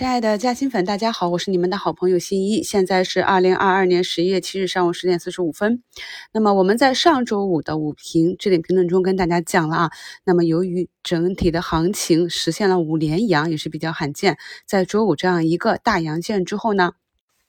亲爱的嘉兴粉，大家好，我是你们的好朋友新一。现在是二零二二年十一月七日上午十点四十五分。那么我们在上周五的午评置顶评论中跟大家讲了啊，那么由于整体的行情实现了五连阳，也是比较罕见，在周五这样一个大阳线之后呢，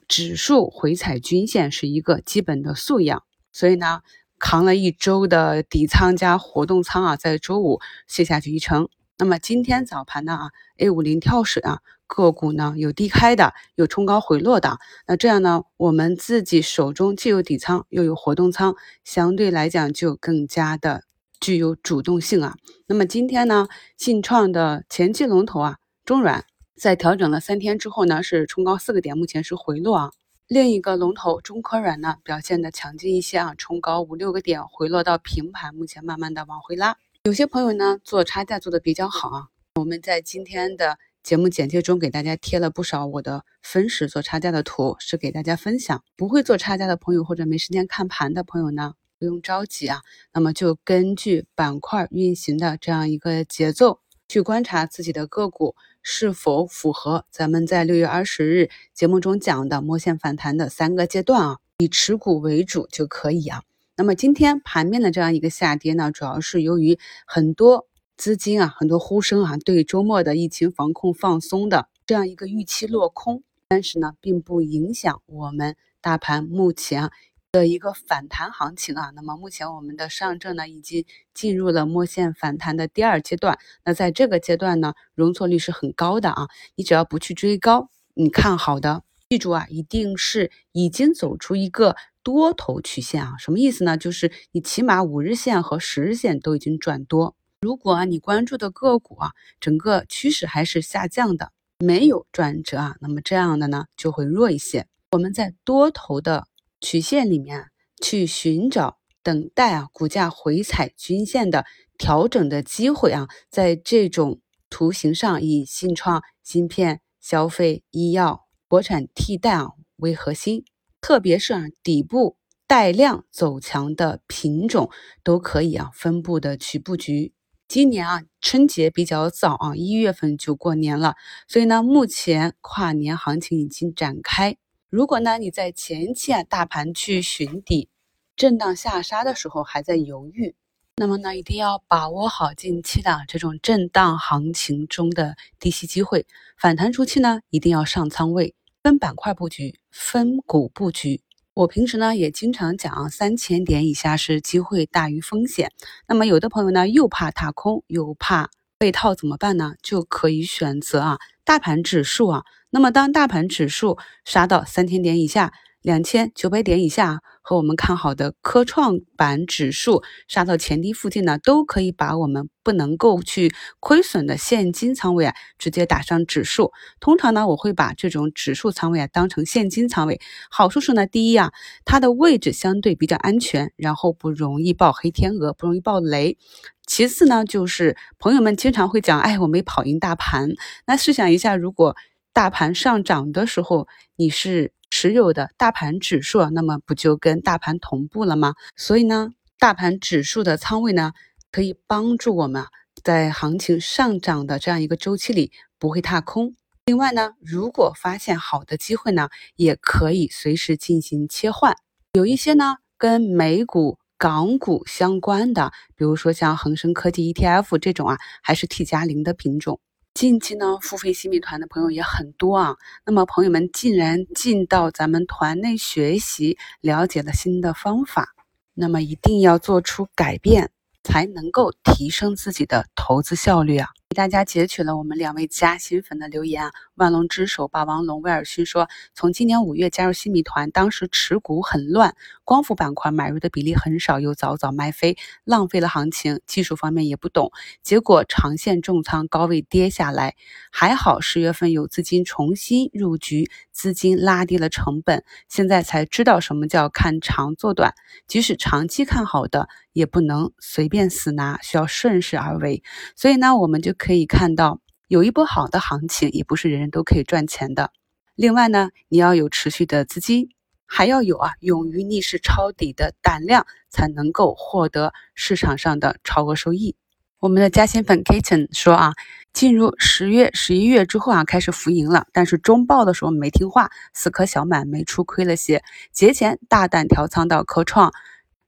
指数回踩均线是一个基本的素养，所以呢，扛了一周的底仓加活动仓啊，在周五卸下去一成。那么今天早盘呢啊，A 五零跳水啊。个股呢有低开的，有冲高回落的，那这样呢，我们自己手中既有底仓又有活动仓，相对来讲就更加的具有主动性啊。那么今天呢，信创的前期龙头啊，中软在调整了三天之后呢，是冲高四个点，目前是回落啊。另一个龙头中科软呢，表现的强劲一些啊，冲高五六个点，回落到平盘，目前慢慢的往回拉。有些朋友呢做差价做的比较好啊，我们在今天的。节目简介中给大家贴了不少我的分时做差价的图，是给大家分享。不会做差价的朋友或者没时间看盘的朋友呢，不用着急啊。那么就根据板块运行的这样一个节奏，去观察自己的个股是否符合咱们在六月二十日节目中讲的摸线反弹的三个阶段啊，以持股为主就可以啊。那么今天盘面的这样一个下跌呢，主要是由于很多。资金啊，很多呼声啊，对周末的疫情防控放松的这样一个预期落空，但是呢，并不影响我们大盘目前的一个反弹行情啊。那么目前我们的上证呢，已经进入了末线反弹的第二阶段。那在这个阶段呢，容错率是很高的啊。你只要不去追高，你看好的，记住啊，一定是已经走出一个多头曲线啊。什么意思呢？就是你起码五日线和十日线都已经转多。如果你关注的个股啊，整个趋势还是下降的，没有转折啊，那么这样的呢就会弱一些。我们在多头的曲线里面去寻找、等待啊股价回踩均线的调整的机会啊，在这种图形上以信创、芯片、消费、医药、国产替代啊为核心，特别是啊底部带量走强的品种都可以啊分布的去布局。今年啊，春节比较早啊，一月份就过年了，所以呢，目前跨年行情已经展开。如果呢你在前期啊大盘去寻底、震荡下杀的时候还在犹豫，那么呢一定要把握好近期的这种震荡行情中的低吸机会。反弹初期呢，一定要上仓位，分板块布局，分股布局。我平时呢也经常讲，三千点以下是机会大于风险。那么有的朋友呢又怕踏空，又怕被套，怎么办呢？就可以选择啊大盘指数啊。那么当大盘指数杀到三千点以下。两千九百点以下和我们看好的科创板指数杀到前低附近呢，都可以把我们不能够去亏损的现金仓位啊，直接打上指数。通常呢，我会把这种指数仓位啊当成现金仓位。好处是呢，第一啊，它的位置相对比较安全，然后不容易爆黑天鹅，不容易爆雷。其次呢，就是朋友们经常会讲，哎，我没跑赢大盘。那试想一下，如果大盘上涨的时候，你是。持有的大盘指数，那么不就跟大盘同步了吗？所以呢，大盘指数的仓位呢，可以帮助我们在行情上涨的这样一个周期里不会踏空。另外呢，如果发现好的机会呢，也可以随时进行切换。有一些呢，跟美股、港股相关的，比如说像恒生科技 ETF 这种啊，还是 T 加零的品种。近期呢，付费新米团的朋友也很多啊。那么朋友们既然进到咱们团内学习，了解了新的方法，那么一定要做出改变，才能够提升自己的投资效率啊。给大家截取了我们两位加新粉的留言啊，万龙之首霸王龙威尔逊说，从今年五月加入新米团，当时持股很乱，光伏板块买入的比例很少，又早早卖飞，浪费了行情，技术方面也不懂，结果长线重仓高位跌下来，还好十月份有资金重新入局，资金拉低了成本，现在才知道什么叫看长做短，即使长期看好的，也不能随便死拿，需要顺势而为，所以呢，我们就。可以看到，有一波好的行情，也不是人人都可以赚钱的。另外呢，你要有持续的资金，还要有啊勇于逆势抄底的胆量，才能够获得市场上的超额收益。我们的嘉兴粉 Kitten 说啊，进入十月、十一月之后啊，开始浮盈了，但是中报的时候没听话，死磕小满没出，亏了些。节前大胆调仓到科创、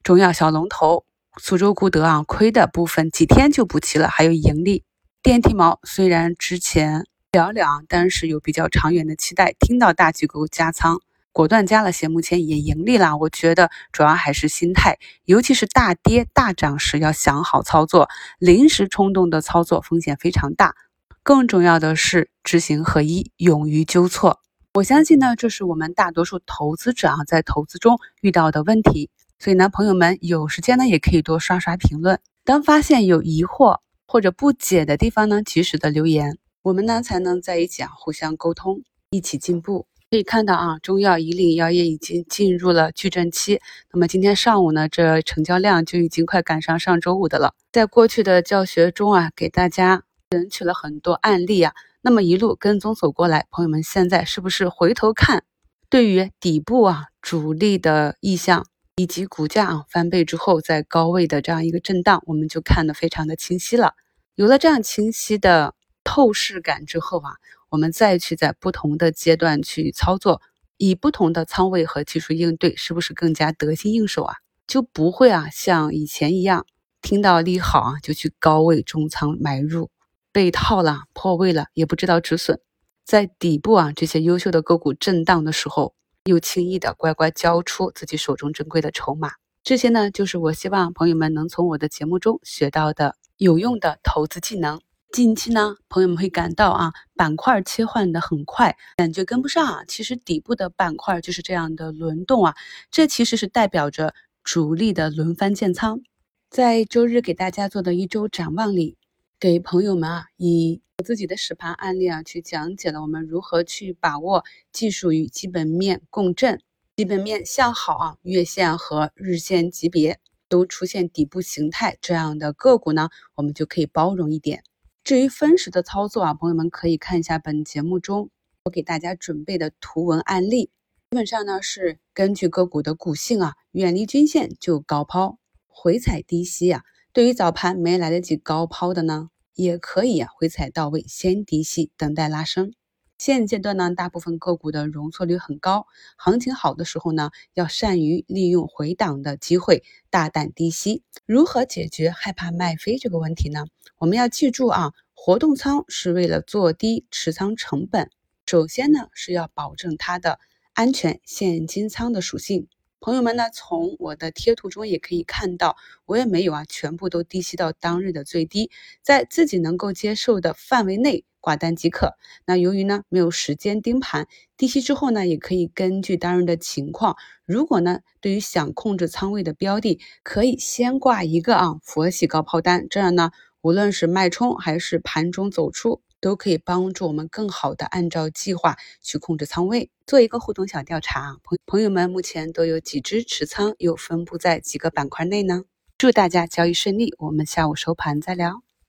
中药小龙头、苏州固德啊，亏的部分几天就补齐了，还有盈利。电梯毛虽然之前寥寥，但是有比较长远的期待，听到大机构加仓。果断加了些，目前也盈利了。我觉得主要还是心态，尤其是大跌大涨时要想好操作，临时冲动的操作风险非常大。更重要的是知行合一，勇于纠错。我相信呢，这是我们大多数投资者啊在投资中遇到的问题。所以呢，朋友们有时间呢也可以多刷刷评论，当发现有疑惑或者不解的地方呢，及时的留言，我们呢才能在一起啊互相沟通，一起进步。可以看到啊，中药、以岭药业已经进入了矩阵期。那么今天上午呢，这成交量就已经快赶上上周五的了。在过去的教学中啊，给大家选取了很多案例啊。那么一路跟踪走过来，朋友们现在是不是回头看，对于底部啊主力的意向以及股价啊翻倍之后在高位的这样一个震荡，我们就看得非常的清晰了。有了这样清晰的透视感之后啊。我们再去在不同的阶段去操作，以不同的仓位和技术应对，是不是更加得心应手啊？就不会啊像以前一样，听到利好啊就去高位重仓买入，被套了破位了也不知道止损，在底部啊这些优秀的个股震荡的时候，又轻易的乖乖交出自己手中珍贵的筹码，这些呢就是我希望朋友们能从我的节目中学到的有用的投资技能。近期呢，朋友们会感到啊，板块切换的很快，感觉跟不上啊。其实底部的板块就是这样的轮动啊，这其实是代表着主力的轮番建仓。在周日给大家做的一周展望里，给朋友们啊，以我自己的实盘案例啊，去讲解了我们如何去把握技术与基本面共振，基本面向好啊，月线和日线级别都出现底部形态这样的个股呢，我们就可以包容一点。至于分时的操作啊，朋友们可以看一下本节目中我给大家准备的图文案例。基本上呢是根据个股的股性啊，远离均线就高抛，回踩低吸啊。对于早盘没来得及高抛的呢，也可以啊回踩到位，先低吸，等待拉升。现阶段呢，大部分个股的容错率很高，行情好的时候呢，要善于利用回档的机会，大胆低吸。如何解决害怕卖飞这个问题呢？我们要记住啊，活动仓是为了做低持仓成本，首先呢是要保证它的安全现金仓的属性。朋友们呢，从我的贴图中也可以看到，我也没有啊全部都低吸到当日的最低，在自己能够接受的范围内。挂单即可。那由于呢没有时间盯盘，低吸之后呢，也可以根据当日的情况，如果呢对于想控制仓位的标的，可以先挂一个啊佛系高抛单，这样呢无论是脉冲还是盘中走出，都可以帮助我们更好的按照计划去控制仓位。做一个互动小调查，朋朋友们目前都有几只持仓，又分布在几个板块内呢？祝大家交易顺利，我们下午收盘再聊。